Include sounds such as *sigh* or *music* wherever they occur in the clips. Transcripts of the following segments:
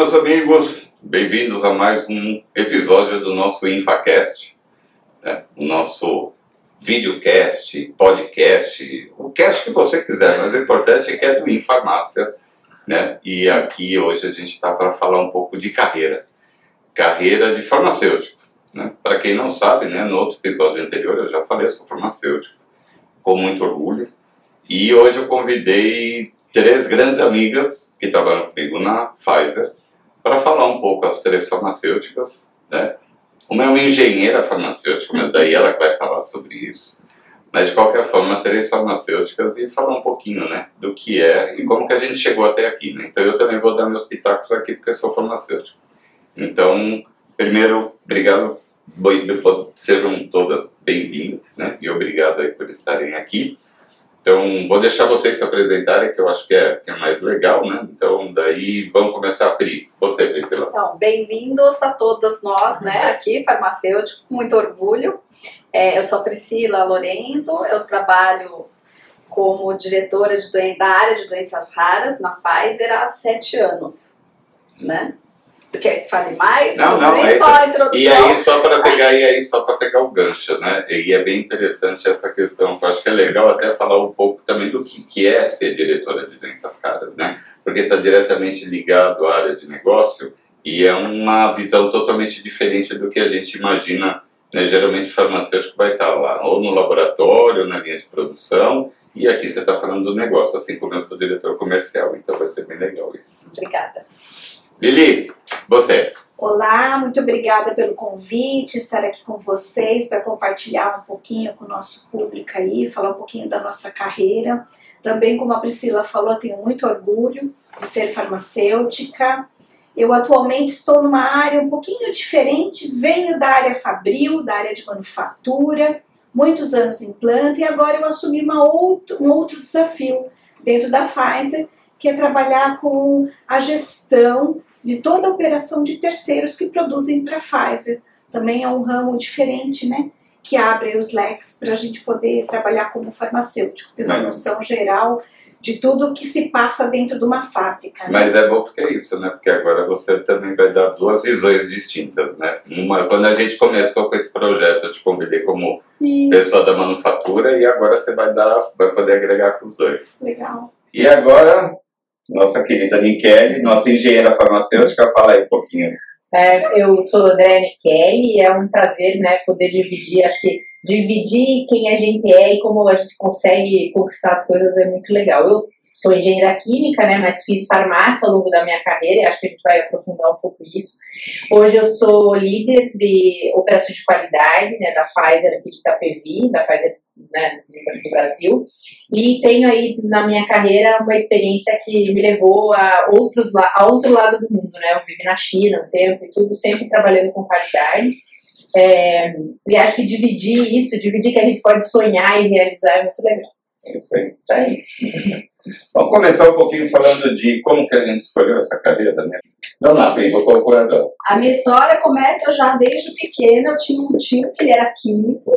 meus amigos, bem-vindos a mais um episódio do nosso InfaCast, né? o nosso videocast, podcast, o cast que você quiser, mas o importante é que é do Infarmácia, né? E aqui hoje a gente está para falar um pouco de carreira, carreira de farmacêutico. Né? Para quem não sabe, né, no outro episódio anterior eu já falei, sou farmacêutico, com muito orgulho, e hoje eu convidei três grandes amigas que trabalham comigo na Pfizer para falar um pouco as três farmacêuticas, né? Uma é uma engenheira farmacêutica, mas daí ela vai falar sobre isso. Mas de qualquer forma, três farmacêuticas e falar um pouquinho, né, do que é e como que a gente chegou até aqui, né? Então eu também vou dar meus pitacos aqui porque eu sou farmacêutico. Então, primeiro, obrigado, sejam todas bem-vindas, né? E obrigado aí por estarem aqui. Então, vou deixar vocês se apresentarem, que eu acho que é, que é mais legal, né? Então, daí vamos começar a Pri. Você, Priscila. Então, bem-vindos a todos nós, né? Aqui, farmacêuticos, com muito orgulho. É, eu sou a Priscila Lorenzo, eu trabalho como diretora da área de doenças raras na Pfizer há sete anos, né? Quer que fale mais? Não, não, é só a introdução. E aí só para pegar e aí só para pegar o gancho, né? E é bem interessante essa questão. Eu acho que é legal até falar um pouco também do que, que é ser diretora de doenças caras, né? Porque está diretamente ligado à área de negócio e é uma visão totalmente diferente do que a gente imagina. Né? Geralmente o farmacêutico vai estar lá, ou no laboratório, ou na linha de produção, e aqui você está falando do negócio, assim como eu sou diretor comercial, então vai ser bem legal isso. Obrigada. Lili, você. Olá, muito obrigada pelo convite, estar aqui com vocês para compartilhar um pouquinho com o nosso público aí, falar um pouquinho da nossa carreira. Também, como a Priscila falou, tenho muito orgulho de ser farmacêutica. Eu atualmente estou numa área um pouquinho diferente, venho da área fabril, da área de manufatura, muitos anos em planta e agora eu assumi uma outro, um outro desafio dentro da Pfizer, que é trabalhar com a gestão de toda a operação de terceiros que produzem para a Pfizer. Também é um ramo diferente, né? Que abre os leques para a gente poder trabalhar como farmacêutico, ter uma noção geral de tudo que se passa dentro de uma fábrica. Né? Mas é bom porque é isso, né? Porque agora você também vai dar duas visões distintas, né? Uma, quando a gente começou com esse projeto, eu te convidei como isso. pessoa da manufatura e agora você vai dar, vai poder agregar com os dois. Legal. E agora nossa querida Nikele, nossa engenheira farmacêutica, fala aí um pouquinho. É, eu sou André Nikele e é um prazer né, poder dividir, acho que dividir quem a gente é e como a gente consegue conquistar as coisas é muito legal. Eu sou engenheira química, né, mas fiz farmácia ao longo da minha carreira e acho que a gente vai aprofundar um pouco isso. Hoje eu sou líder de operações de qualidade né, da Pfizer aqui de Itapevi, da Pfizer né, do Brasil, e tenho aí na minha carreira uma experiência que me levou a, outros, a outro lado do mundo, né, eu vivi na China um tempo e tudo, sempre trabalhando com qualidade, é, e acho que dividir isso, dividir que a gente pode sonhar e realizar é muito legal. Isso aí, tá aí. *laughs* Vamos começar um pouquinho falando de como que a gente escolheu essa carreira, né? Não, não, vou procurador. A minha história começa já desde pequena. Eu tinha um tio que ele era químico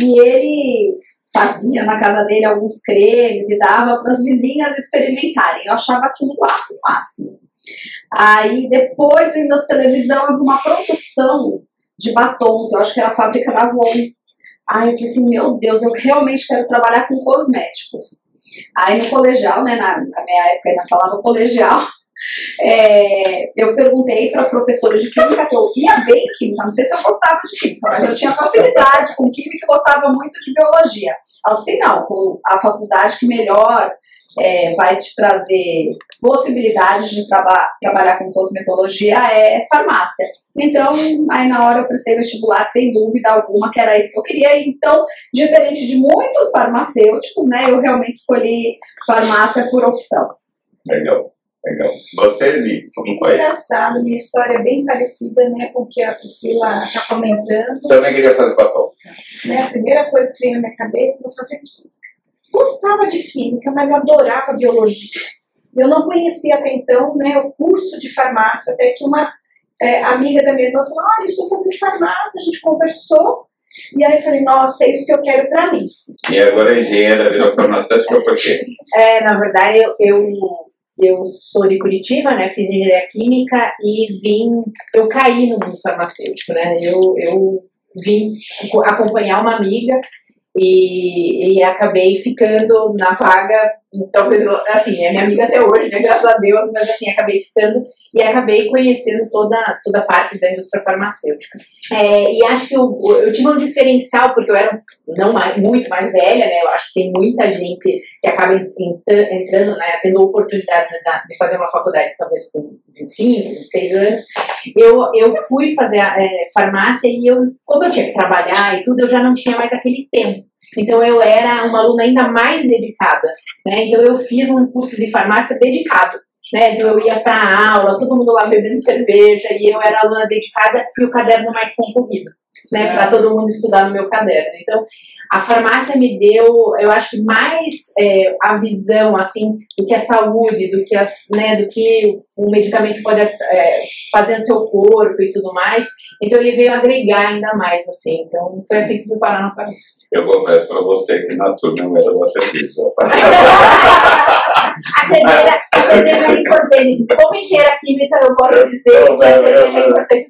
e ele fazia na casa dele alguns cremes e dava para as vizinhas experimentarem. Eu achava aquilo lá o máximo. Aí depois, vendo na televisão, eu vi uma produção de batons. Eu acho que era a fábrica da Avon. Aí eu falei assim, meu Deus, eu realmente quero trabalhar com cosméticos. Aí no colegial, né, na, na minha época ainda falava colegial, *laughs* é, eu perguntei para professora de química, que eu ia bem em química, não sei se eu gostava de química, mas eu tinha facilidade com química e gostava muito de biologia. Assim, não, a faculdade que melhor é, vai te trazer possibilidades de traba trabalhar com cosmetologia é farmácia. Então, aí na hora eu prestei vestibular, sem dúvida alguma, que era isso que eu queria. Então, diferente de muitos farmacêuticos, né, eu realmente escolhi farmácia por opção. Legal. Legal. Você, Li, como foi? Engraçado, minha história é bem parecida né, com o que a Priscila está comentando. Também queria fazer batom. Né, a primeira coisa que veio na minha cabeça foi fazer química. Gostava de química, mas adorava biologia. Eu não conhecia até então né, o curso de farmácia, até que uma é, amiga da minha irmã falou: Ah, eu estou fazendo farmácia, a gente conversou. E aí eu falei: Nossa, é isso que eu quero para mim. E agora é engenheira, virou farmacêutica por quê? *laughs* É, na verdade, eu, eu eu sou de Curitiba, né? Fiz engenharia química e vim. Eu caí no mundo farmacêutico, né? Eu, eu vim acompanhar uma amiga e, e acabei ficando na vaga, talvez, assim, é minha amiga até hoje, né, graças a Deus, mas assim, acabei ficando e acabei conhecendo toda, toda a parte da indústria farmacêutica. É, e acho que eu, eu tive um diferencial, porque eu era não mais, muito mais velha, né, eu acho que tem muita gente que acaba entrando, né, tendo a oportunidade de fazer uma faculdade, talvez com 25, 26 anos. Eu, eu fui fazer é, farmácia e eu, como eu tinha que trabalhar e tudo, eu já não tinha mais aquele tempo. Então eu era uma aluna ainda mais dedicada, né? Então eu fiz um curso de farmácia dedicado, né? Então eu ia para aula, todo mundo lá bebendo cerveja e eu era aluna dedicada e o caderno mais concorrido né, para todo mundo estudar no meu caderno. Então, a farmácia me deu, eu acho que mais é, a visão, assim, do que a saúde, do que, as, né, do que um medicamento pode é, fazer no seu corpo e tudo mais. Então, ele veio agregar ainda mais, assim. Então, foi assim que fui parar farmácia. Eu confesso para você que na turma eu era da cerveja. *laughs* a cerveja, a cerveja é importante. Como engenheira química, eu posso dizer que a cerveja é importante.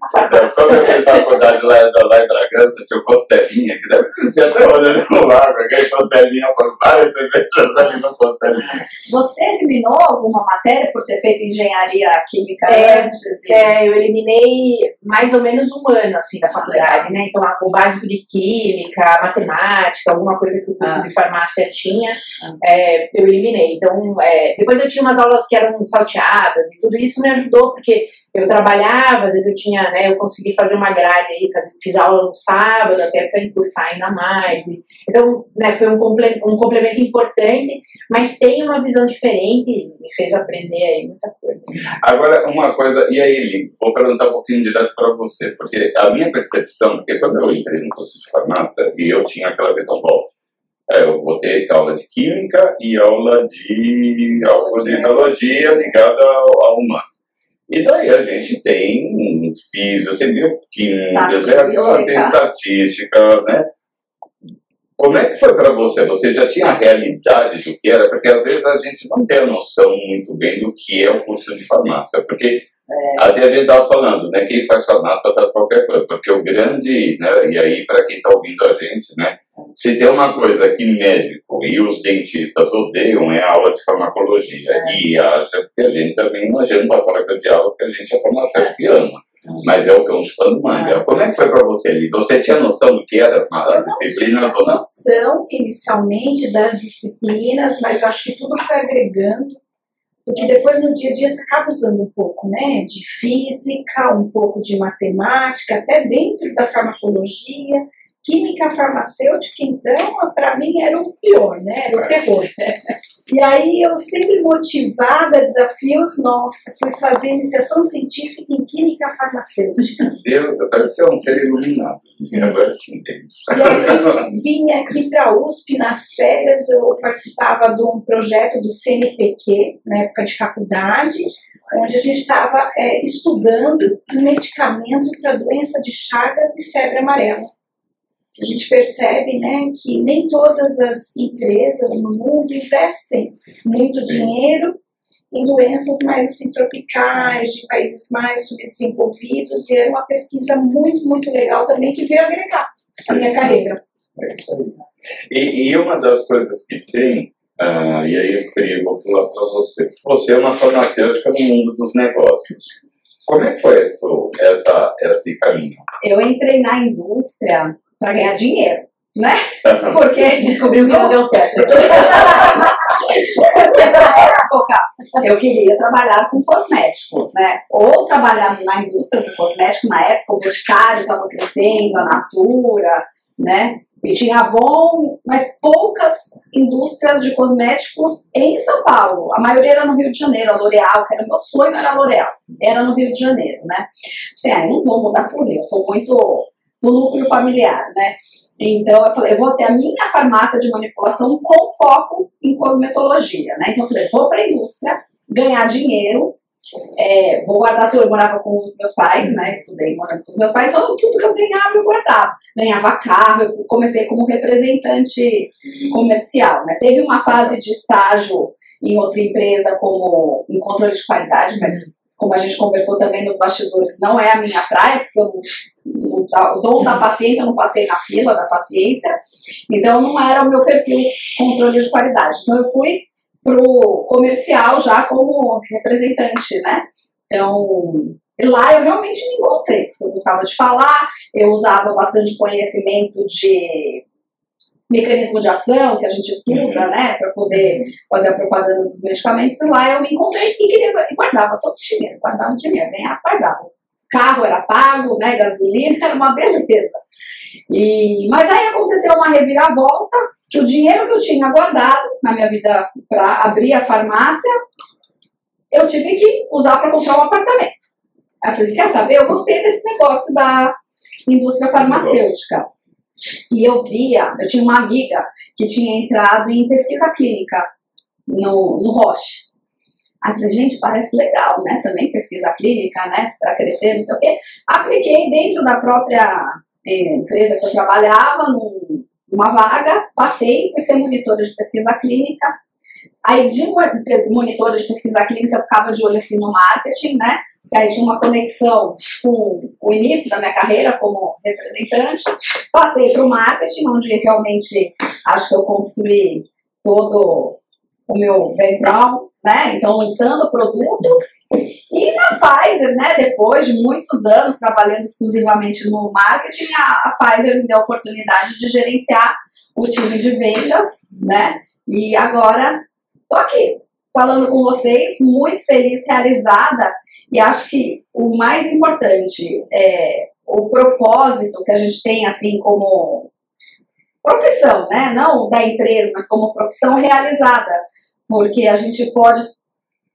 Como eu fiz faculdade lá, lá em Bragança, tinha o Costelinha, que deve existir até hoje ali no lago, aquele Costelinha por várias cervejas ali no Costelinha. Você eliminou alguma matéria por ter feito engenharia química é, antes? É, eu eliminei mais ou menos um ano, assim, da faculdade, né? Então, o básico de química, matemática, alguma coisa que o curso ah. de farmácia tinha, ah. é, eu eliminei. Então, é, depois eu tinha umas aulas que eram salteadas e tudo isso me ajudou, porque eu trabalhava, às vezes eu tinha, né, eu consegui fazer uma grade aí, faz, fiz aula no sábado até para encurtar ainda mais. E, então, né, foi um, comple um complemento importante, mas tem uma visão diferente e me fez aprender aí muita coisa. Agora, uma coisa, e aí, Lili, vou perguntar um pouquinho direto para você, porque a minha percepção, porque quando eu entrei no curso de farmácia, e eu tinha aquela visão, bom, é, eu vou ter aula de química e aula de, aula de biologia ligada ao, ao humano. E daí a gente tem físico, tem bioquímica, tem estatística, né? Como é que foi para você? Você já tinha a realidade do que era? Porque às vezes a gente não tem a noção muito bem do que é o curso de farmácia. Porque é. até a gente estava falando, né? Quem faz farmácia faz qualquer coisa. Porque o grande, né? E aí, para quem está ouvindo a gente, né? Se tem uma coisa que médico e os dentistas odeiam é a aula de farmacologia. É. E acha que a gente também, a gente não pode falar que diálogo, porque a gente é farmacêutico que ama. Mas é o que eu chupando manga. É. Como é que foi para você ali? Você tinha noção do que eram as, as disciplinas ou não? noção inicialmente das disciplinas, mas acho que tudo foi agregando, porque depois no dia a dia você acaba usando um pouco né, de física, um pouco de matemática, até dentro da farmacologia. Química farmacêutica, então, para mim era o pior, né? Era o terror. E aí eu sempre motivada a desafios, nossa, fui fazer iniciação científica em química farmacêutica. Deus, parece um ser iluminado. Agora te entendo. E aí vim aqui para a USP nas férias, eu participava de um projeto do CNPq, na época de faculdade, onde a gente estava é, estudando um medicamento para doença de Chagas e febre amarela a gente percebe né, que nem todas as empresas no mundo investem muito dinheiro em doenças mais assim, tropicais, de países mais subdesenvolvidos, e era uma pesquisa muito, muito legal também que veio agregar a minha carreira. É isso aí. E, e uma das coisas que tem, uh, e aí eu queria vou falar para você, você é uma farmacêutica no mundo dos negócios. Como é que foi esse, essa, esse caminho? Eu entrei na indústria para ganhar dinheiro, né? *laughs* Porque descobriu que não deu certo. *laughs* Eu queria trabalhar com cosméticos, né? Ou trabalhar na indústria do cosmético, na época o Boticário estava crescendo, a Natura, né? E tinha Avon, mas poucas indústrias de cosméticos em São Paulo. A maioria era no Rio de Janeiro, a L'Oréal, que era meu sonho, era a L'Oréal. Era no Rio de Janeiro, né? Assim, aí não vou mudar por Rio, eu sou muito no núcleo familiar, né? Então, eu falei, eu vou ter a minha farmácia de manipulação com foco em cosmetologia, né? Então, eu falei, vou para a indústria, ganhar dinheiro, é, vou guardar tudo. Eu morava com os meus pais, né? Estudei morando com os meus pais, então tudo que eu ganhava eu guardava. Ganhava carro, eu comecei como representante comercial, né? Teve uma fase de estágio em outra empresa como em controle de qualidade, mas como a gente conversou também nos bastidores, não é a minha praia, porque eu não, o dom da paciência, eu não passei na fila da paciência, então não era o meu perfil controle de qualidade. Então eu fui pro comercial já como representante, né? Então, lá eu realmente me encontrei. Eu gostava de falar, eu usava bastante conhecimento de mecanismo de ação que a gente estuda, uhum. né, para poder fazer a propaganda dos medicamentos, e lá eu me encontrei e queria e guardava todo o dinheiro, guardava o dinheiro, ganhava, guardava. Carro era pago, né, gasolina, *laughs* era uma beleza. E, mas aí aconteceu uma reviravolta, que o dinheiro que eu tinha guardado na minha vida para abrir a farmácia, eu tive que usar para comprar um apartamento. Aí eu falei, quer saber, eu gostei desse negócio da indústria farmacêutica. E eu via, eu tinha uma amiga que tinha entrado em pesquisa clínica no, no Roche. Aí falei, gente, parece legal, né? Também pesquisa clínica, né? Para crescer, não sei o quê. Apliquei dentro da própria eh, empresa que eu trabalhava, num, numa vaga, passei, fui ser monitora de pesquisa clínica. Aí, de monitora de pesquisa clínica, eu ficava de olho assim no marketing, né? Tinha uma conexão com o início da minha carreira como representante. Passei para o marketing, onde realmente acho que eu construí todo o meu background, né? Então, lançando produtos. E na Pfizer, né? Depois de muitos anos trabalhando exclusivamente no marketing, a, a Pfizer me deu a oportunidade de gerenciar o time de vendas, né? E agora estou aqui falando com vocês, muito feliz, realizada, e acho que o mais importante é o propósito que a gente tem, assim, como profissão, né? Não da empresa, mas como profissão realizada, porque a gente pode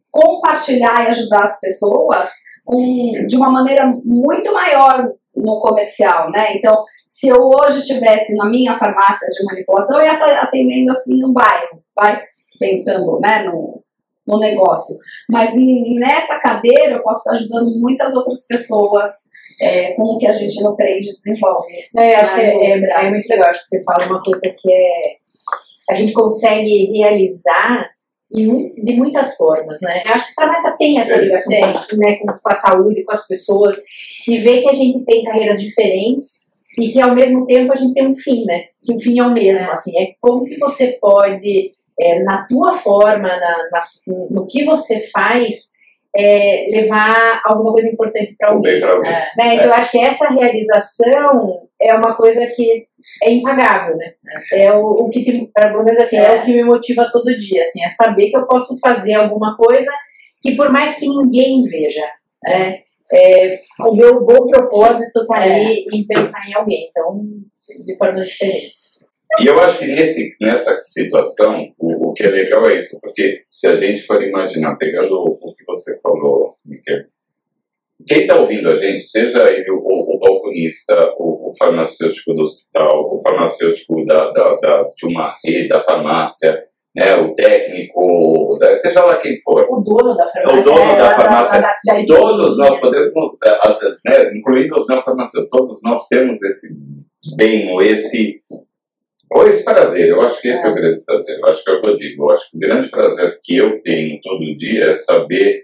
compartilhar e ajudar as pessoas um, de uma maneira muito maior no comercial, né? Então, se eu hoje tivesse na minha farmácia de manipulação, eu ia estar atendendo assim um bairro, vai pensando, né, no, no negócio. Mas nessa cadeira eu posso estar ajudando muitas outras pessoas é, com o que a gente aprende e desenvolve. É, acho que é, é, é, muito legal, acho que você fala uma coisa que é a gente consegue realizar de muitas formas, né? Eu acho que a farmácia tem essa ligação né, com a saúde, com as pessoas, e vê que a gente tem carreiras diferentes e que ao mesmo tempo a gente tem um fim, né? Que o fim é o mesmo, é. assim, é como que você pode é, na tua forma, na, na, no que você faz, é, levar alguma coisa importante para alguém. alguém. É, né? Então, eu acho que essa realização é uma coisa que é impagável, né? É o, o que, pelo menos assim, é. é. o que me motiva todo dia, assim, é saber que eu posso fazer alguma coisa que por mais que ninguém veja, né? É, o meu bom propósito está é. ali em pensar em alguém, então, de formas diferentes. E eu acho que nesse, nessa situação, o, o, que é legal é isso, porque se a gente for imaginar, pegando o, o que você falou, Miquel, quem está ouvindo a gente, seja ele o, o balconista, o, farmacêutico do hospital, o farmacêutico da, da, da, de uma rede da farmácia, né, o técnico, seja lá quem for. O dono da farmácia. O dono da farmácia. Da, da todos nós podemos, né, incluindo os não farmacêuticos, todos nós temos esse bem ou esse ou esse prazer, eu acho que esse é. é o grande prazer, eu acho que é o que eu digo, eu acho que o grande prazer que eu tenho todo dia é saber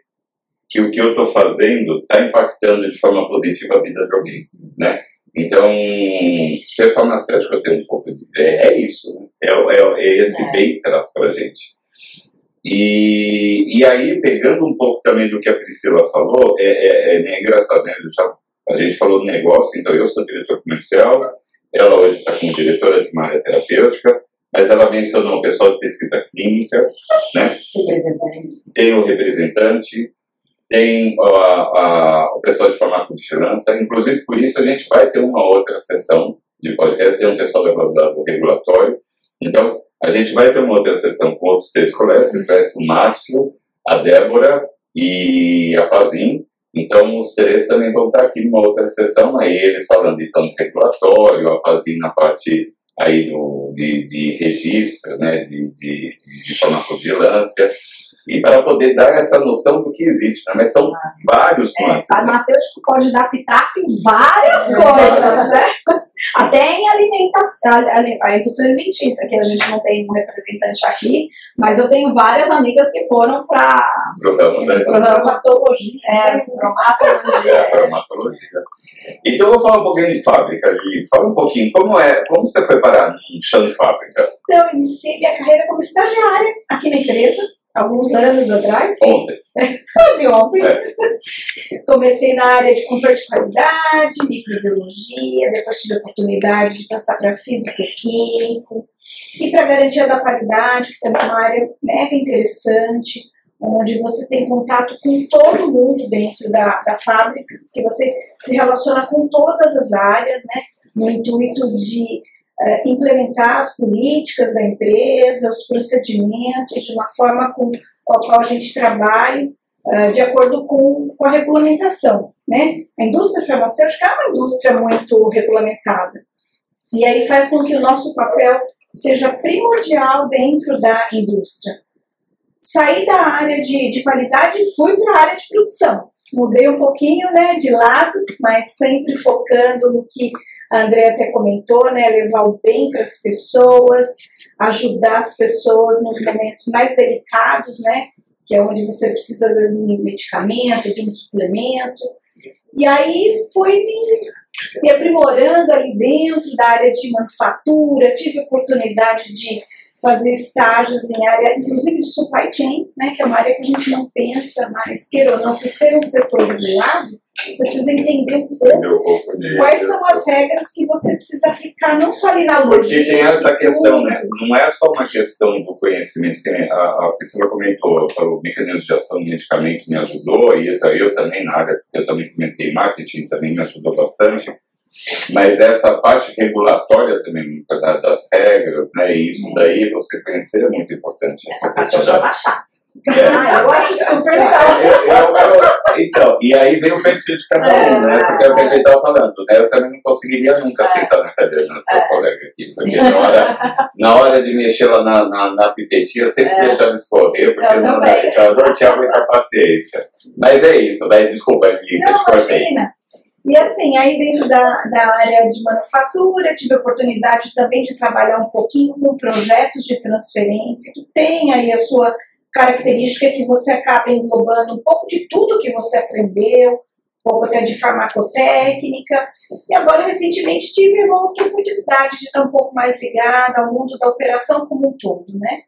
que o que eu estou fazendo está impactando de forma positiva a vida de alguém, né? Então, ser farmacêutico eu tenho um pouco de... É, é isso, né? é, é, é esse é. bem que traz para gente. E, e aí, pegando um pouco também do que a Priscila falou, é, é, é engraçado, né? Já, a gente falou do negócio, então eu sou diretor comercial, ela hoje está como diretora de uma área terapêutica, mas ela mencionou o pessoal de pesquisa clínica, né? Tem o representante, tem a, a, o pessoal de farmacovigilância, inclusive por isso a gente vai ter uma outra sessão de podcast, tem um pessoal do, do regulatório, então a gente vai ter uma outra sessão com outros três colegas, ser o Márcio, a Débora e a Pazin, então, os três também vão estar aqui numa outra sessão, aí eles falando de tanto regulatório, a fazendo na parte aí do, de, de registro, né, de, de, de farmacovigilância, e para poder dar essa noção do que existe, né? mas são Nossa. vários é, nuances. É, farmacêutico né? pode dar pitaco em várias é. coisas, né? *laughs* Até em alimentação, a, a indústria alimentícia, que a gente não tem um representante aqui, mas eu tenho várias amigas que foram para Bromatologia. é, bromatologia. É, bromatologia. Então, vou falar um pouquinho de fábrica, Lili. Fala um pouquinho, como é, como você foi parar no chão de fábrica? Então, eu iniciei minha carreira como estagiária aqui na empresa, alguns anos atrás, Ontem. *laughs* quase ontem. É. Comecei na área de controle de qualidade, microbiologia, depois tive a oportunidade de passar para físico-químico e para garantia da qualidade, que também é uma área mega interessante, onde você tem contato com todo mundo dentro da, da fábrica, que você se relaciona com todas as áreas, né, no intuito de eh, implementar as políticas da empresa, os procedimentos, de uma forma com, com a qual a gente trabalhe ah, de acordo com, com a regulamentação. Né? A indústria farmacêutica é uma indústria muito regulamentada. E aí faz com que o nosso papel seja primordial dentro da indústria. Saí da área de, de qualidade e fui para a área de produção. Mudei um pouquinho né, de lado, mas sempre focando no que a Andrea até comentou, né, levar o bem para as pessoas, ajudar as pessoas nos momentos mais delicados, né, que é onde você precisa, às vezes, de um medicamento, de um suplemento. E aí me, me aprimorando ali dentro da área de manufatura, tive oportunidade de fazer estágios em área, inclusive de supply chain, né, que é uma área que a gente não pensa, mas queira ou não, por ser um setor regulado, você precisa entender um pouco quais são as regras que você precisa aplicar, não só ali na Porque logística. tem essa questão, né? Não é só uma questão do conhecimento, que a, a Priscila comentou, o mecanismo de ação do medicamento me ajudou, e eu, eu também na área, porque eu também comecei em marketing, também me ajudou bastante. Mas essa parte regulatória também, da- das regras, né? E isso daí, você conhecer é muito importante. Essa parte eu já da- achava. É. Ah, eu acho super legal. Eu- eu- então, e aí vem o perfil de cada um, né? Porque é o que a gente estava falando, né? Eu também não conseguiria nunca sentar na cadeira da sua colega aqui, porque na hora, na hora de mexer lá na, na, na pipetinha, eu sempre É. deixava escorrer, porque Eu não, também. então, eu não tinha muita paciência. Mas é isso, daí, desculpa, Lili, que eu Não, te cortei. imagina. E assim, aí dentro da, da área de manufatura, tive a oportunidade também de trabalhar um pouquinho com projetos de transferência, que tem aí a sua característica que você acaba englobando um pouco de tudo que você aprendeu, um pouco até de farmacotécnica. E agora, recentemente, tive uma oportunidade de estar um pouco mais ligada ao mundo da operação como um todo, né?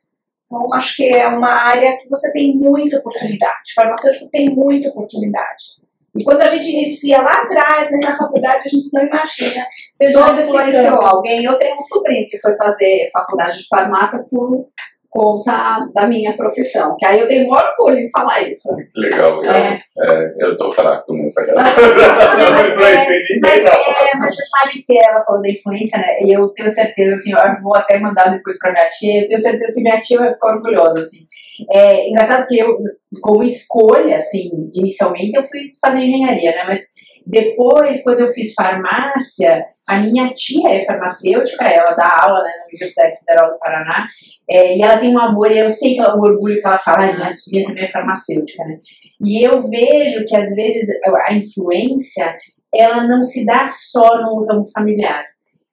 Então, acho que é uma área que você tem muita oportunidade. Farmacêutico tem muita oportunidade. E quando a gente inicia lá atrás, né, na faculdade, a gente não imagina. Você já influenciou campo. alguém? Eu tenho um sobrinho que foi fazer faculdade de farmácia por conta da minha profissão. Que aí eu tenho maior orgulho em falar isso. Legal, eu, É. é, eu tô fraco nessa *laughs* cara. Mas, não influenciei ninguém, Mas, é, mas você sabe que ela falou da influência, né? E eu tenho certeza, assim, eu vou até mandar depois pra minha tia, eu tenho certeza que minha tia vai ficar orgulhosa, assim. É engraçado que eu, como escolha, assim, inicialmente eu fui fazer engenharia, né? Mas depois, quando eu fiz farmácia, a minha tia é farmacêutica, ela dá aula né, na Universidade Federal do Paraná, é, e ela tem um amor, eu sei que ela- o orgulho que ela fala, "Ai, minha sobrinha também é farmacêutica, né? E eu vejo que às vezes a influência ela não se dá só no ramo familiar.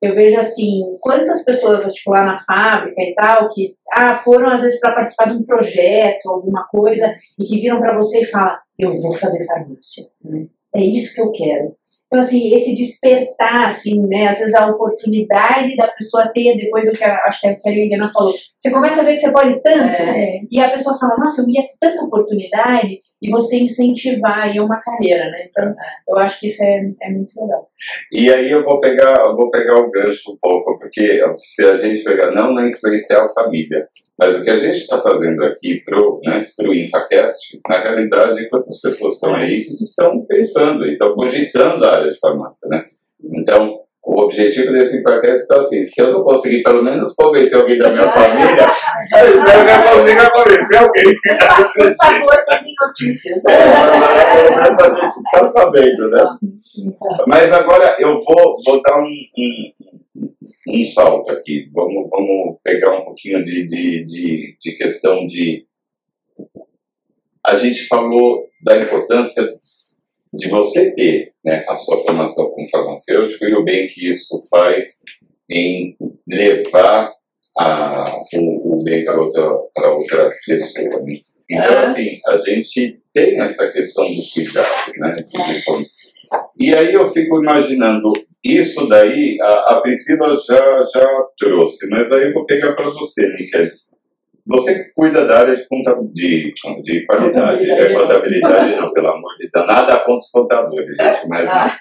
Eu vejo assim, quantas pessoas tipo, lá na fábrica e tal, que ah, foram às vezes para participar de um projeto, alguma coisa, e que viram para você e falam, eu vou fazer farmácia. né? É isso que eu quero. Então, assim, esse despertar, assim, né? Às vezes a oportunidade da pessoa ter, depois o que a, acho que a Helena falou, você começa a ver que você pode tanto, É, e a pessoa fala, nossa, eu ia ter tanta oportunidade, e você incentivar aí uma carreira, né? Então, eu acho que isso é, é muito legal. E aí eu vou pegar, eu vou pegar o gancho um pouco, porque se a gente pegar, não na influenciar a família, mas o que a gente está fazendo aqui pro, né, pro InfaCast, na realidade, quantas pessoas estão aí que estão pensando, e estão cogitando a área de farmácia, né? Então, o objetivo desse InfaCast está assim, se eu não conseguir pelo menos convencer alguém da minha *laughs* família, eu espero que eu consiga convencer alguém. Por favor, mandem notícias. Pelo menos a gente está sabendo, né? Mas agora eu vou, vou dar um, um, um salto aqui. Vamos, vamos pegar um pouquinho de, de, de, de questão de. A gente falou da importância de você ter né, a sua formação como farmacêutico e o bem que isso faz em levar a, o, o bem para outra, para outra pessoa. Né? Então, assim, a gente tem essa questão do cuidado, né? E aí eu fico imaginando, isso daí a, a Priscila já, já trouxe, mas aí eu vou pegar para você, Nickel. Você cuida da área de, de, de qualidade, contabilidade, é, contabilidade não, pelo amor de Deus, nada contra os contadores, gente, mas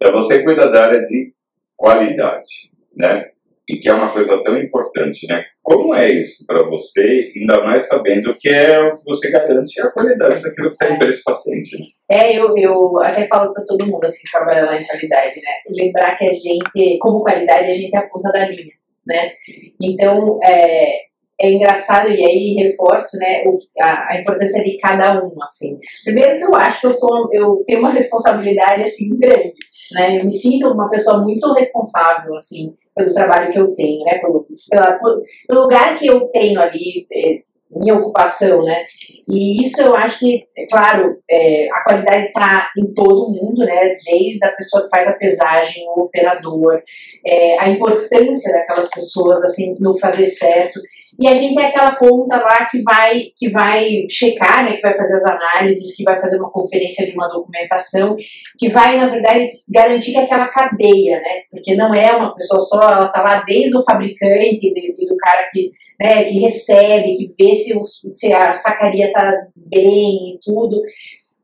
é, você cuida da área de qualidade, né? E que é uma coisa tão importante, né? Como é isso para você, ainda mais sabendo que é o que você garante a qualidade daquilo que indo para esse paciente? Né? É, eu, eu até falo para todo mundo assim, que trabalha lá em qualidade, né? Lembrar que a gente, como qualidade, a gente é a ponta da linha, né? Então, é, é engraçado e aí reforço né a, a, importância de cada um assim. Primeiro que eu acho que eu sou eu tenho uma responsabilidade assim grande né. Eu me sinto uma pessoa muito responsável assim pelo trabalho que eu tenho né pelo, pela, pelo lugar que eu tenho ali é, minha ocupação, né? E isso eu acho que, é claro, é, a qualidade está em todo mundo, né? Desde a pessoa que faz a pesagem, o operador, é, a importância daquelas pessoas, assim, no fazer certo. E a gente é aquela ponta lá que vai, que vai checar, né? Que vai fazer as análises, que vai fazer uma conferência de uma documentação, que vai, na verdade, garantir que aquela cadeia, né? Porque não é uma pessoa só, ela está lá desde o fabricante e do cara que né, que recebe, que vê se, o, se a sacaria está bem e tudo.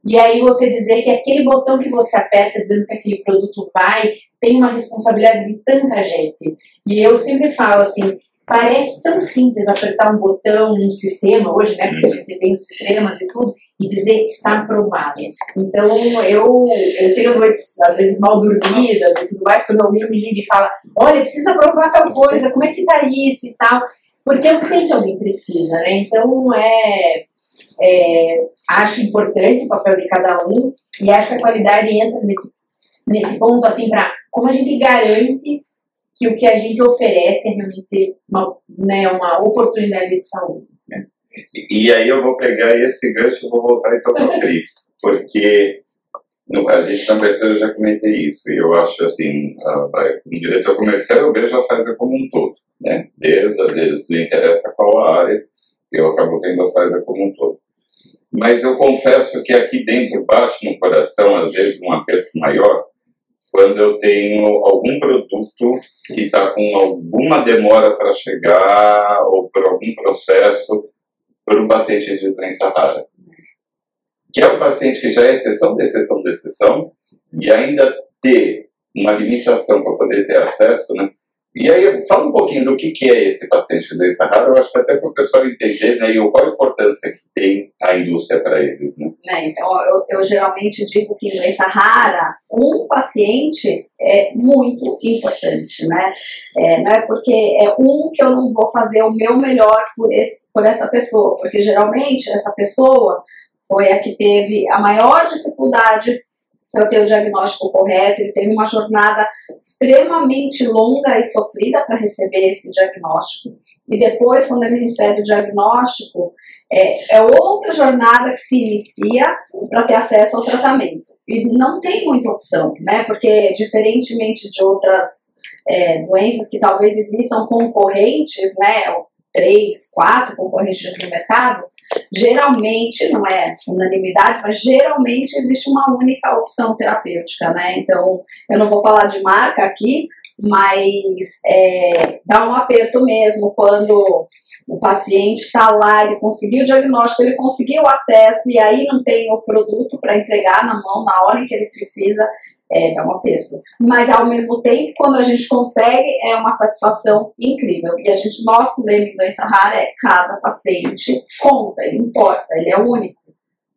E aí você dizer que aquele botão que você aperta dizendo que aquele produto vai, tem uma responsabilidade de tanta gente. E eu sempre falo assim, parece tão simples apertar um botão num sistema hoje, né, porque a gente tem os sistemas e tudo, e dizer que está aprovado. Então, eu, eu tenho noites, às vezes, mal dormidas e tudo mais, quando alguém me liga e fala, olha, precisa aprovar tal coisa, como é que está isso e tal. Porque eu sei que alguém precisa, né? Então, é, é, acho importante o papel de cada um e acho que a qualidade entra nesse, nesse ponto, assim, para como a gente garante que o que a gente oferece é realmente uma, né, uma oportunidade de saúde. Né? E, e aí eu vou pegar esse gancho e vou voltar então para o CRI, *laughs* porque no caso, a gente na abertura eu já comentei isso, e eu acho assim, um diretor comercial eu vejo a Pfizer como um todo né? Desde, desde lhe interessa qual a área, eu acabo vendo a Pfizer como um todo. Mas eu confesso que aqui dentro bate no coração, às vezes, um aperto maior, quando eu tenho algum produto que está com alguma demora para chegar ou por algum processo para um paciente de doença rara. Que é um paciente que já é exceção de exceção de exceção e ainda ter uma limitação para poder ter acesso, né? E aí, fala um pouquinho do que, que é esse paciente de rara, eu acho que até para o pessoal entender né, e qual a importância que tem a indústria para eles. Né? É, então, eu, eu geralmente digo que doença rara, um paciente é muito importante, né? É, não é porque é um que eu não vou fazer o meu melhor por, esse, por essa pessoa, porque geralmente essa pessoa foi a que teve a maior dificuldade para ter o diagnóstico correto, ele teve uma jornada extremamente longa e sofrida para receber esse diagnóstico. E depois, quando ele recebe o diagnóstico, é, é outra jornada que se inicia para ter acesso ao tratamento. E não tem muita opção, né? Porque, diferentemente de outras é, doenças que talvez existam concorrentes, né? Três, quatro concorrentes no mercado, geralmente, não é unanimidade, mas geralmente existe uma única opção terapêutica, né? Então, eu não vou falar de marca aqui, mas é, dá um aperto mesmo quando o paciente está lá, ele conseguiu o diagnóstico, ele conseguiu o acesso e aí não tem o produto para entregar na mão na hora em que ele precisa, é, dá um aperto. Mas ao mesmo tempo, quando a gente consegue, é uma satisfação incrível. E a gente, nosso lema em doença rara é cada paciente conta, ele importa, ele é único,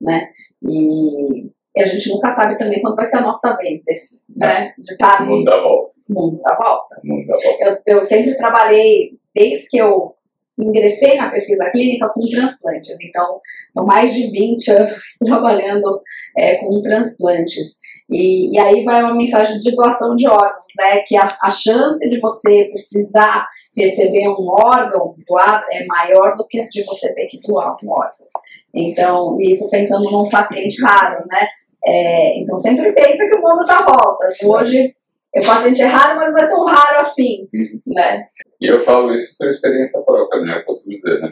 né? E, e a gente nunca sabe também quando vai ser a nossa vez desse, né? De estar tá mundo da volta. Mundo da volta. Mundo da volta. Eu, eu sempre trabalhei, desde que eu ingressei na pesquisa clínica com transplantes. Então, são mais de 20 anos *laughs* trabalhando é, com transplantes. E, e, aí vai uma mensagem de doação de órgãos, né? Que a, a chance de você precisar receber um órgão doado é maior do que de você ter que doar um órgão. Então, isso pensando num paciente raro, né? É, então sempre pensa que o mundo dá voltas. Hoje é paciente raro, mas não é tão raro assim, né? E eu falo isso por experiência própria, né? Eu posso dizer, né?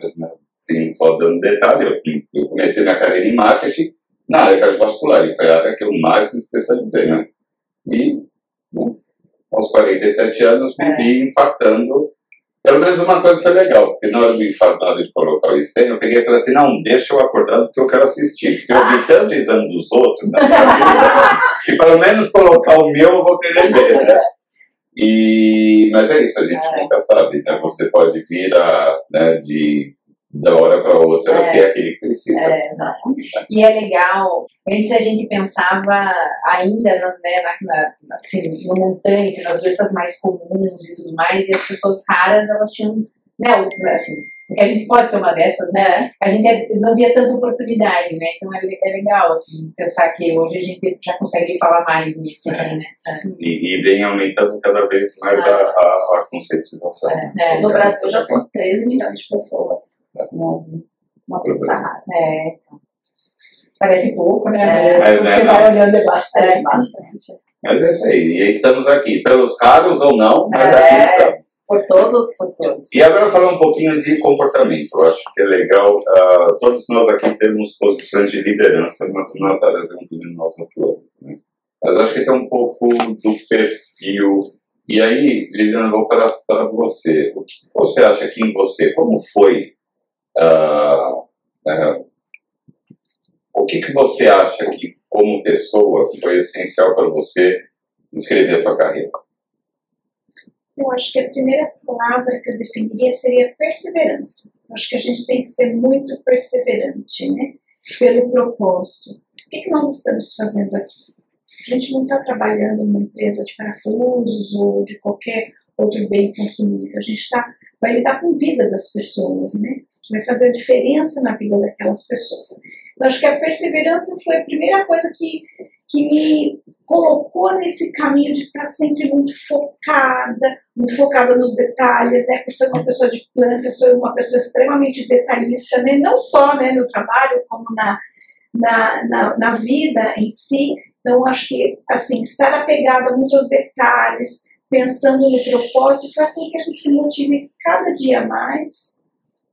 Sim, só dando detalhe, eu comecei minha carreira em marketing na área cardiovascular, e foi a área que eu mais me especializei, né? E né, aos 47 anos me vi infartando. Pelo menos uma coisa foi legal, porque na hora na hora de colocar o estênio, eu peguei e falei assim, não, deixa eu acordar porque eu quero assistir. Porque eu vi tanto exame dos outros, né, que pelo menos colocar o meu eu vou querer ver, né? E, mas é isso, a gente é. nunca sabe, né? Você pode vir a, né, de da hora para outra, é. se é aquele que precisa. É, e é legal, antes a gente pensava ainda né, na, na, assim, no montante, nas doenças mais comuns e tudo mais, e as pessoas raras, elas tinham, né, assim, porque a gente pode ser uma dessas, né? A gente é, não via tanta oportunidade, né? Então é, é, legal, assim, pensar que hoje a gente já consegue falar mais nisso, assim, né? E, e vem aumentando cada vez mais a, a, a conscientização. É, é, no Brasil já são 13 milhões de pessoas uma doença rara. É, então. Parece pouco, né? É, mas, você né, vai olhando é bastante. É, bastante. Mas é isso aí. E estamos aqui, pelos caros ou não, mas é, aqui estamos. Por todos, por todos. E agora falar um pouquinho de comportamento. Eu acho que é legal. Uh, todos nós aqui temos posições de liderança nas, nas áreas onde nós atuamos. Né? Mas acho que tem um pouco do perfil. E aí, Liliana, vou para, para você. O que você acha que em você, como foi? Uh, uh, o que, que você acha que como pessoa foi essencial para você escrever a sua carreira? Eu acho que a primeira palavra que eu definiria seria perseverança. Eu acho que a gente tem que ser muito perseverante, né? Pelo propósito. O que, que nós estamos fazendo aqui? A gente não está trabalhando numa empresa de parafusos ou de qualquer outro bem consumível. A gente está vai lidar com a vida das pessoas, né? A gente vai fazer a diferença na vida daquelas pessoas. Então, acho que a perseverança foi a primeira coisa que, que me colocou nesse caminho de estar sempre muito focada, muito focada nos detalhes, né? Por ser uma pessoa de planta, eu sou uma pessoa extremamente detalhista, né? Não só né, no trabalho, como na, na, na, na vida em si. Então, acho que, assim, estar apegada muito aos detalhes, pensando no propósito, faz com que a gente se motive cada dia mais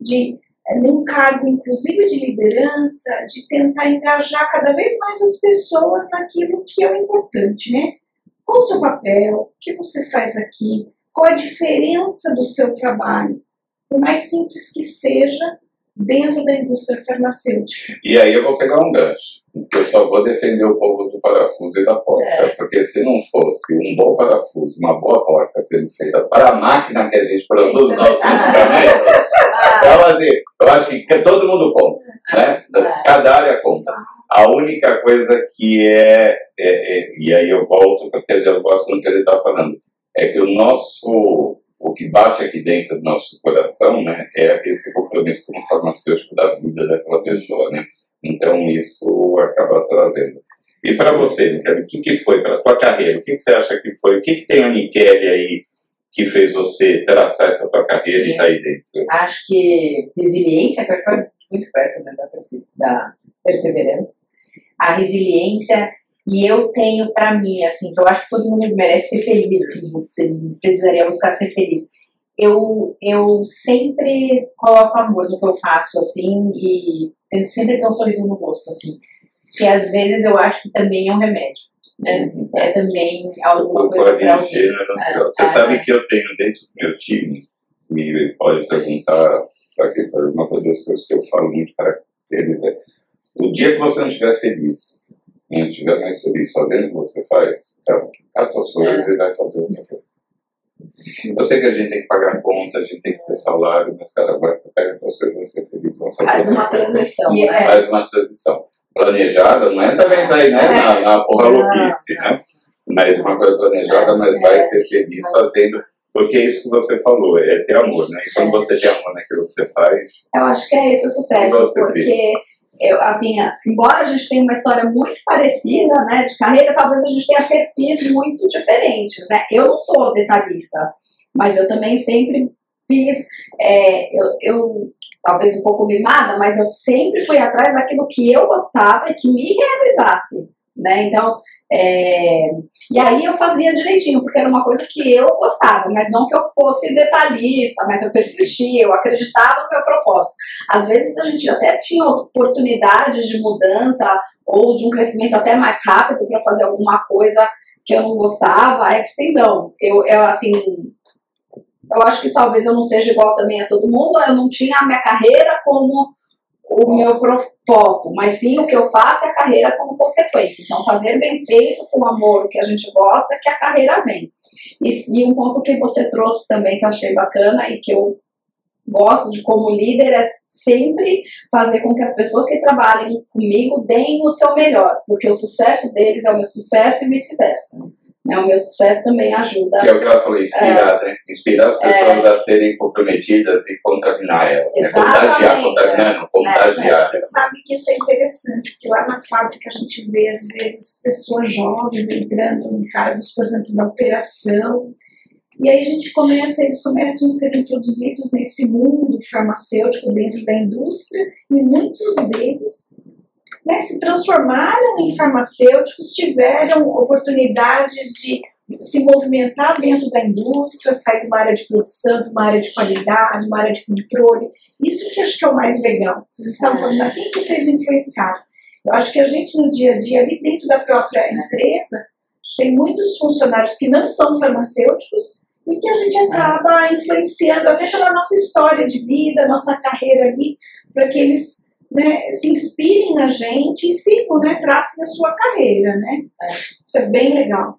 de num cargo, inclusive de liderança, de tentar engajar cada vez mais as pessoas naquilo que é o importante, né? Qual o seu papel? O que você faz aqui? Qual a diferença do seu trabalho? Por mais simples que seja, dentro da indústria farmacêutica. E aí eu vou pegar um gancho. Eu só vou defender o povo do parafuso e da porta, é. porque se não fosse um bom parafuso, uma boa porta sendo feita para a máquina que a gente produz é nossos medicamentos, *laughs* então, assim, eu acho que todo mundo conta, né? É. Cada área conta. A única coisa que é, é, é e aí eu volto porque eu gosto do que ele está falando, é que o nosso o que bate aqui dentro do nosso coração, né, é esse compromisso com o farmacêutico da vida daquela pessoa, né? Então isso acaba trazendo. E para você, Nicole, o que, que foi para a tua carreira? O que, que você acha que foi? O que, que tem a Nicole aí que fez você traçar essa tua carreira e estar tá aí dentro? Acho que resiliência, foi muito perto né, da, da perseverança. A resiliência e eu tenho para mim, assim, que eu acho que todo mundo merece ser feliz, assim, precisaria buscar ser feliz. Eu, eu sempre coloco amor no que eu faço, assim, e tento sempre ter um sorriso no rosto, assim. Que às vezes eu acho que também é um remédio. Né? É também alguma coisa para alguém. É, Você é, sabe que eu tenho dentro do meu time, me pode perguntar, aqui, uma das coisas que eu falo muito para eles é, o dia que você não estiver feliz, não estiver mais feliz fazendo o que você faz, a tua coisas é. e vai fazer outra coisa. Eu sei que a gente tem que pagar conta, a gente tem que ter salário, mas cara, vai, pega as coisas e vai ser feliz. Vai fazer Faz uma transição. É. Faz uma transição. Planejada, não é também tá aí, né, na, na porra louquice, né? Mas uma coisa planejada, mas vai ser feliz fazendo porque é isso que você falou, é ter amor, né? E quando você tem amor naquilo que você faz. Eu acho que é esse o sucesso, porque eu, assim, embora a gente tenha uma história muito parecida, né, de carreira, talvez a gente tenha perfis muito diferentes, né? Eu não sou detalhista, mas eu também sempre fiz, é, eu, eu, talvez um pouco mimada, mas eu sempre fui atrás daquilo que eu gostava e que me realizasse. Né? Então, é... e aí eu fazia direitinho, porque era uma coisa que eu gostava, mas não que eu fosse detalhista, mas eu persistia, eu acreditava no meu propósito. Às vezes a gente até tinha oportunidades de mudança ou de um crescimento até mais rápido para fazer alguma coisa que eu não gostava, aí assim, não, eu, eu assim, eu acho que talvez eu não seja igual também a todo mundo, eu não tinha a minha carreira como o meu foco, mas sim o que eu faço e a carreira como consequência. Então, fazer bem feito, com amor, o que a gente gosta, que a carreira vem. E, e um ponto que você trouxe também que eu achei bacana e que eu gosto de como líder é sempre fazer com que as pessoas que trabalhem comigo deem o seu melhor, porque o sucesso deles é o meu sucesso e vice-versa. Né? O meu sucesso também ajuda. Que é o que ela falou, inspirar, é, né? Inspirar as pessoas é, a serem comprometidas e contaminar elas. Né? Contagiar, contagiar, não, contagiar. É, é. Sabe que isso é interessante, porque lá na fábrica a gente vê, às vezes, pessoas jovens entrando em cargos, por exemplo, da operação, e aí a gente começa, eles começam a ser introduzidos nesse mundo farmacêutico dentro da indústria, e muitos deles né, se transformaram em farmacêuticos, tiveram oportunidades de se movimentar dentro da indústria, sair de uma área de produção, de uma área de qualidade, uma área de controle. Isso que acho que é o mais legal. Vocês estavam falando, quem vocês influenciaram? Eu acho que a gente no dia a dia, ali dentro da própria empresa, tem muitos funcionários que não são farmacêuticos e que a gente acaba influenciando até pela nossa história de vida, nossa carreira ali, para que eles né, se inspirem na gente e sigam, né, tracem a sua carreira, né? Isso é bem legal.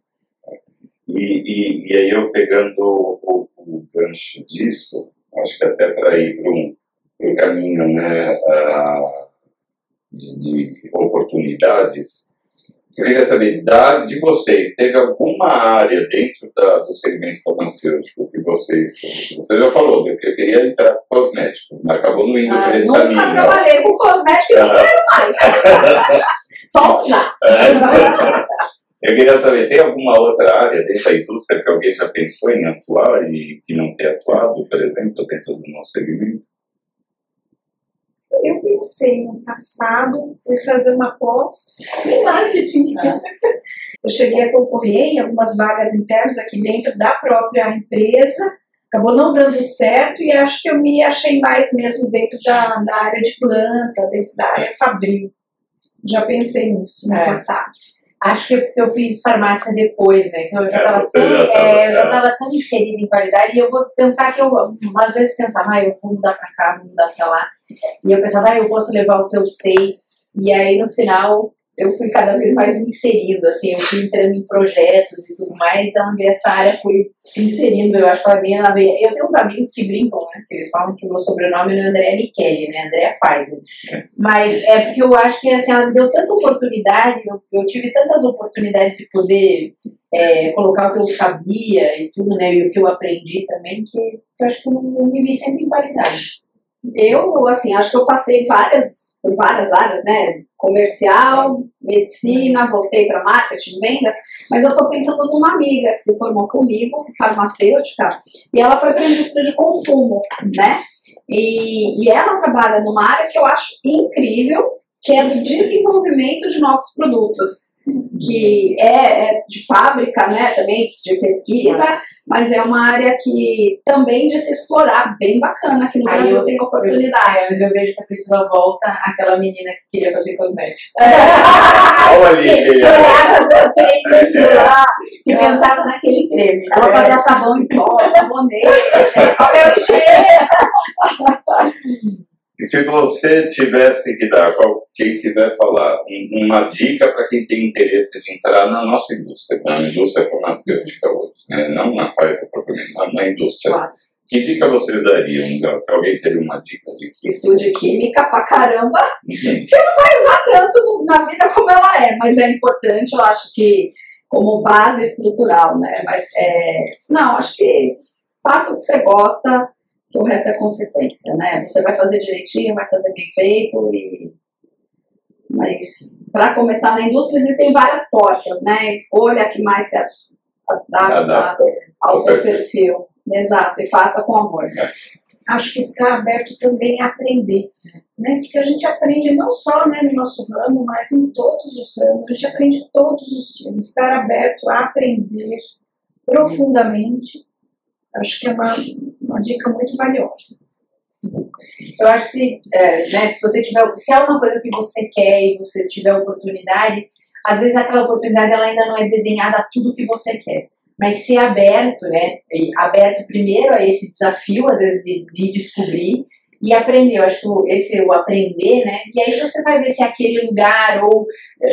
E, e, e aí eu pegando o, o gancho disso, acho que até para ir para um, um caminho né, uh, de, de oportunidades, eu queria saber, da, de vocês, teve alguma área dentro da, do segmento farmacêutico que vocês. Você já falou, eu queria entrar com cosmético, mas acabou não indo ah, por esse nunca caminho. Nunca trabalhei com cosmético e não quero mais. Só usar. *laughs* Eu queria saber, tem alguma outra área dentro da indústria que alguém já pensou em atuar e que não tem atuado, por exemplo, dentro do nosso segmento? Eu pensei no passado, fui fazer uma pós em marketing. Eu cheguei a concorrer em algumas vagas internas aqui dentro da própria empresa, acabou não dando certo e acho que eu me achei mais mesmo dentro da, da área de planta, dentro da área fabril. Já pensei nisso no é. passado. Acho que eu fiz farmácia depois, né? Então eu já estava é, tão, é, eu já tava tão inserida em qualidade e eu vou pensar que eu, às vezes, pensava, ah, eu vou mudar para cá, vou mudar para lá. E eu pensava, ah, eu posso levar o que eu sei. E aí no final eu fui cada vez mais me inserindo, assim, eu fui entrando em projetos e tudo mais, onde essa área foi se inserindo, eu acho que ela vem, ela vem. Eu tenho uns amigos que brincam, né, que eles falam que o meu sobrenome não é André Kelly, né, André Pfizer. Mas é porque eu acho que, assim, ela me deu tanta oportunidade, eu, eu tive tantas oportunidades de poder é, colocar o que eu sabia e tudo, né, e o que eu aprendi também, que eu acho que eu, eu me vi sempre em qualidade. Eu, assim, acho que eu passei várias por várias áreas, né? Comercial, medicina, voltei para marketing, vendas, mas eu estou pensando numa amiga que se formou comigo, farmacêutica, e ela foi para a indústria de consumo, né? E, e ela trabalha numa área que eu acho incrível, que é do desenvolvimento de novos produtos, que é, é de fábrica, né? Também de pesquisa, mas é uma área que também de se explorar, bem bacana, aqui no Aí Brasil eu, tem oportunidade. Às vezes eu vejo que a Priscila volta aquela menina que queria fazer cosmético. É. *laughs* Olha ali, que olhava pro creme lá, que pensava naquele creme. Ela fazia sabão em pó, sabonete, *laughs* papel higiênico. *laughs* Se você tivesse que dar, quem quiser falar, uma dica para quem tem interesse de entrar na nossa indústria, na indústria farmacêutica hoje, né? não na Pfizer propriamente, mas na indústria. Claro. Que dica vocês dariam? Para alguém ter uma dica de química? Estude química pra caramba. Uhum. Você não vai usar tanto na vida como ela é, mas é importante, eu acho que como base estrutural, né? Mas é, não, acho que faça o que você gosta, que o resto é consequência, né? Você vai fazer direitinho, vai fazer bem feito e mas para começar na indústria existem várias portas, né? Escolha a que mais se adapta ao seu perfil. Exato, e faça com amor. Acho que está aberto também a aprender. né? Porque a gente aprende não só né, no nosso ramo, mas em todos os ramos. A gente aprende todos os dias. Estar aberto a aprender profundamente, acho que é uma, uma dica muito valiosa. Eu acho que é, né, se você tiver, se é uma coisa que você quer e você tiver oportunidade, às vezes aquela oportunidade ela ainda não é desenhada a tudo que você quer. Mas ser aberto, né? Aberto primeiro a esse desafio, às vezes, de, de descobrir e aprender. Eu acho que esse é o aprender, né? E aí você vai ver se aquele lugar ou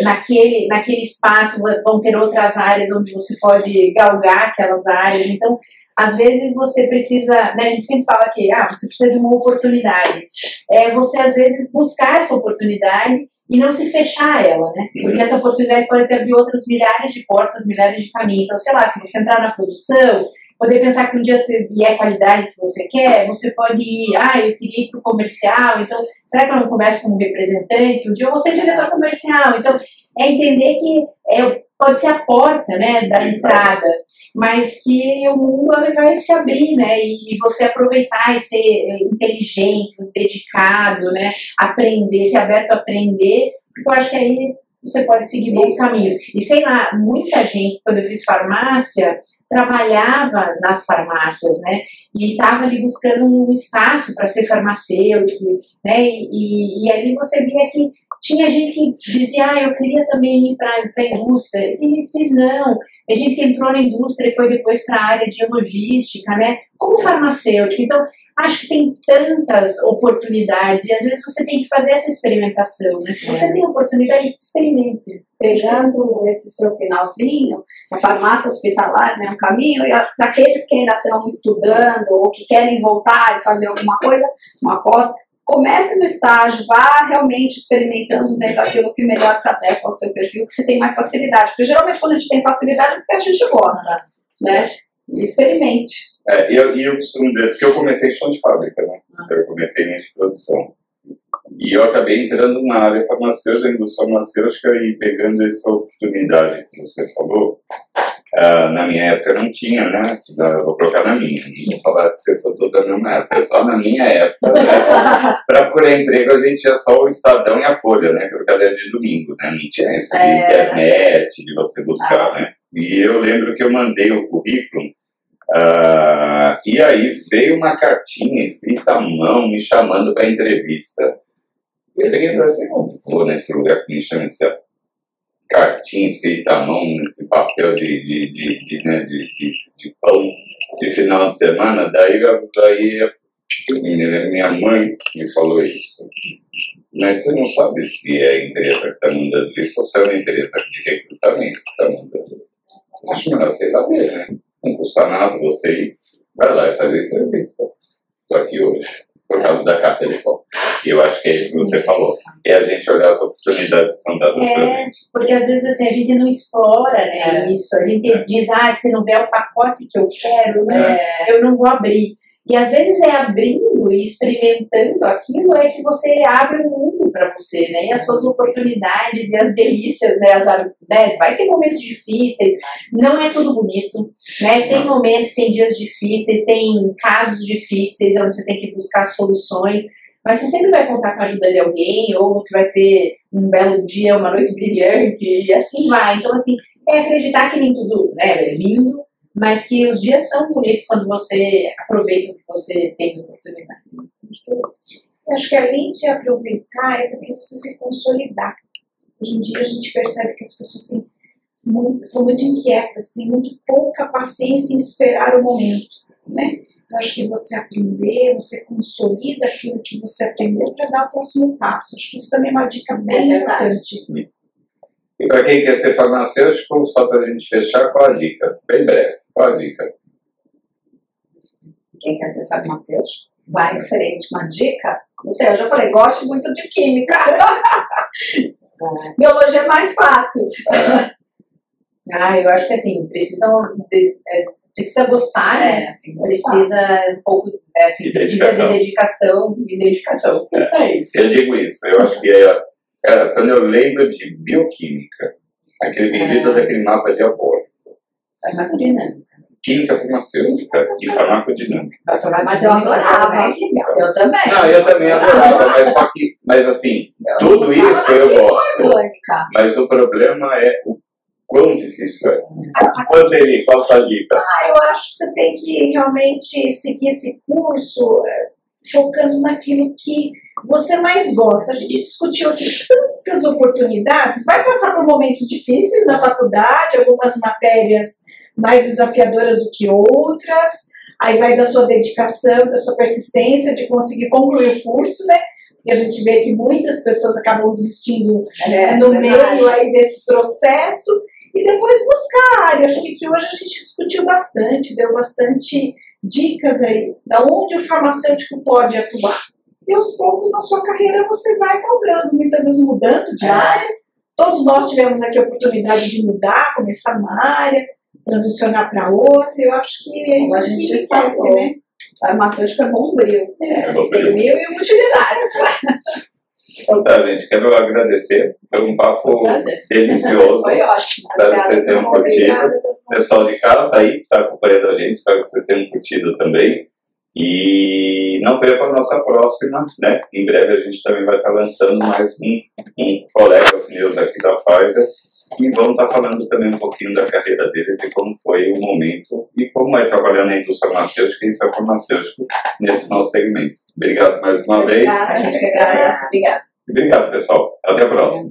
naquele, naquele espaço vão ter outras áreas onde você pode galgar aquelas áreas. Então, às vezes você precisa, né, a gente sempre fala que ah, você precisa de uma oportunidade. É você, às vezes, buscar essa oportunidade e não se fechar a ela, né? Porque essa oportunidade pode ter abrir outros milhares de portas, milhares de caminhos. Então, sei lá, se você entrar na produção, poder pensar que um dia você vier a qualidade que você quer, você pode ir, ah, eu queria ir para o comercial, então, será que eu não começo como representante? Um dia eu vou ser diretor comercial. Então, é entender que é, pode ser a porta, né, da entrada, mas que o mundo vai se abrir, né, e você aproveitar e ser inteligente, dedicado, né, aprender, ser aberto a aprender, porque eu acho que aí você pode seguir bons caminhos. E sei lá, muita gente, quando eu fiz farmácia, trabalhava nas farmácias, né? E estava ali buscando um espaço para ser farmacêutico, né? E, e, ali você via que tinha gente que dizia, ah, eu queria também ir para a indústria. E tem gente que diz, não. Tem gente que entrou na indústria e foi depois para a área de logística, né? Como farmacêutico. Então, acho que tem tantas oportunidades e às vezes você tem que fazer essa experimentação, né? Se você é. tem oportunidade, experimente. Pegando esse seu finalzinho, a farmácia hospitalar é né, um caminho, e para aqueles que ainda estão estudando ou que querem voltar e fazer alguma coisa, uma pós, comece no estágio, vá realmente experimentando, vendo aquilo que melhor se adequa ao seu perfil, que você tem mais facilidade. Porque geralmente quando a gente tem facilidade é porque a gente gosta, né? Experimente. É, e eu, eu costumo dizer, porque eu comecei chão de fábrica, né? Eu comecei linha de produção. E eu acabei entrando na área farmacêutica, indústria farmacêutica e pegando essa oportunidade que você falou. Uh, na minha época não tinha, né? Vou colocar na minha, não vou falar que vocês são toda na minha época, só na minha época. Né? *laughs* Para procurar emprego a gente tinha só o Estadão e a Folha, né? Que era o caderno de domingo, né? Não tinha isso de é. internet, de você buscar, ah. né? E eu lembro que eu mandei o currículo Uh, e aí veio uma cartinha escrita à mão me chamando para entrevista. Eu peguei e falei assim, eu vou nesse lugar que me chama essa cartinha escrita à mão, nesse papel de, de, de, de, né, de, de, de pão de final de semana. Daí, daí minha mãe me falou isso. Mas você não sabe se é a empresa que está mandando isso ou se é uma empresa de recrutamento que está mandando. Acho melhor você ver, né? não custa nada você ir, vai lá e fazer entrevista. Estou aqui hoje, por causa da carta de foto. E eu acho que é isso que você falou. É a gente olhar as oportunidades que são dadas é, para a gente. Porque às vezes assim, a gente não explora né, é. isso. A gente é. diz, ah, se não vier o pacote que eu quero, né, é. eu não vou abrir. E às vezes é abrindo e experimentando aquilo é que você abre um mundo para você, né? E as suas oportunidades e as delícias, né? As, né? Vai ter momentos difíceis, não é tudo bonito, né? Tem momentos, tem dias difíceis, tem casos difíceis onde você tem que buscar soluções, mas você sempre vai contar com a ajuda de alguém, ou você vai ter um belo dia, uma noite brilhante, e assim vai. Então, assim, é acreditar que nem tudo né, é lindo, mas que os dias são bonitos quando você aproveita o que você tem de oportunidade. Eu acho que além de aproveitar, é também você se consolidar. Hoje em dia a gente percebe que as pessoas têm muito, são muito inquietas, têm muito pouca paciência em esperar o momento, né? Eu acho que você aprender, você consolida aquilo que você aprendeu para dar o próximo passo. Acho que isso também é uma dica bem é importante. E para quem quer ser farmacêutico, só para a gente fechar, qual a dica? Bem breve, qual a dica? Quem quer ser farmacêutico? Vai em frente. Uma dica? Não sei, eu já falei, gosto muito de química. *laughs* Biologia é mais fácil. *laughs* ah, eu acho que assim, precisam de, é, precisa gostar, né? Precisa um pouco, é, assim, de precisa dedicação. de dedicação e dedicação. É. é isso. Eu digo isso, eu acho que é Cara, quando eu lembro de bioquímica, aquele bendito é. daquele mapa diabólico. É macrodinâmica. química farmacêutica e farmacodinâmica. Mas eu adorava. Eu também. Não, eu também adorava, mas só que, mas assim, tudo gostava isso da eu gosto. orgânica. Mas o problema é o quão difícil é. Você, Eli, qual a sua dica? Ah, eu acho que você tem que realmente seguir esse curso é, focando naquilo que você mais gosta. A gente discutiu aqui tantas oportunidades, vai passar por momentos difíceis na faculdade, algumas matérias mais desafiadoras do que outras, aí vai da sua dedicação, da sua persistência de conseguir concluir o curso, né? E a gente vê que muitas pessoas acabam desistindo É, no verdade. meio aí desse processo e depois buscar a área. Acho que, que hoje a gente discutiu bastante, deu bastante dicas aí da onde o farmacêutico pode atuar. E aos poucos na sua carreira você vai cobrando, muitas vezes mudando de É. área. Todos nós tivemos aqui a oportunidade de mudar, começar numa área, transicionar para outra. Eu acho que é isso Como a gente que acontece, falou. né? Farmacêutico é bombril. É, vou Tem mil e uma utilidades. Então tá, gente, quero agradecer. Foi um papo Prazer. delicioso. Foi ótimo. Espero que vocês tenham curtido. Obrigada. Pessoal de casa aí que está acompanhando a gente, espero que vocês tenham curtido também. E não perca a nossa próxima, né? Em breve a gente também vai estar lançando mais um, um colega meus aqui da Pfizer que vão estar falando também um pouquinho da carreira deles e como foi o momento e como é trabalhar na indústria farmacêutica e ser farmacêutico nesse nosso segmento. Obrigado mais uma vez. Obrigada. A gente que agradece. Obrigada. Obrigado, pessoal. Até a próxima.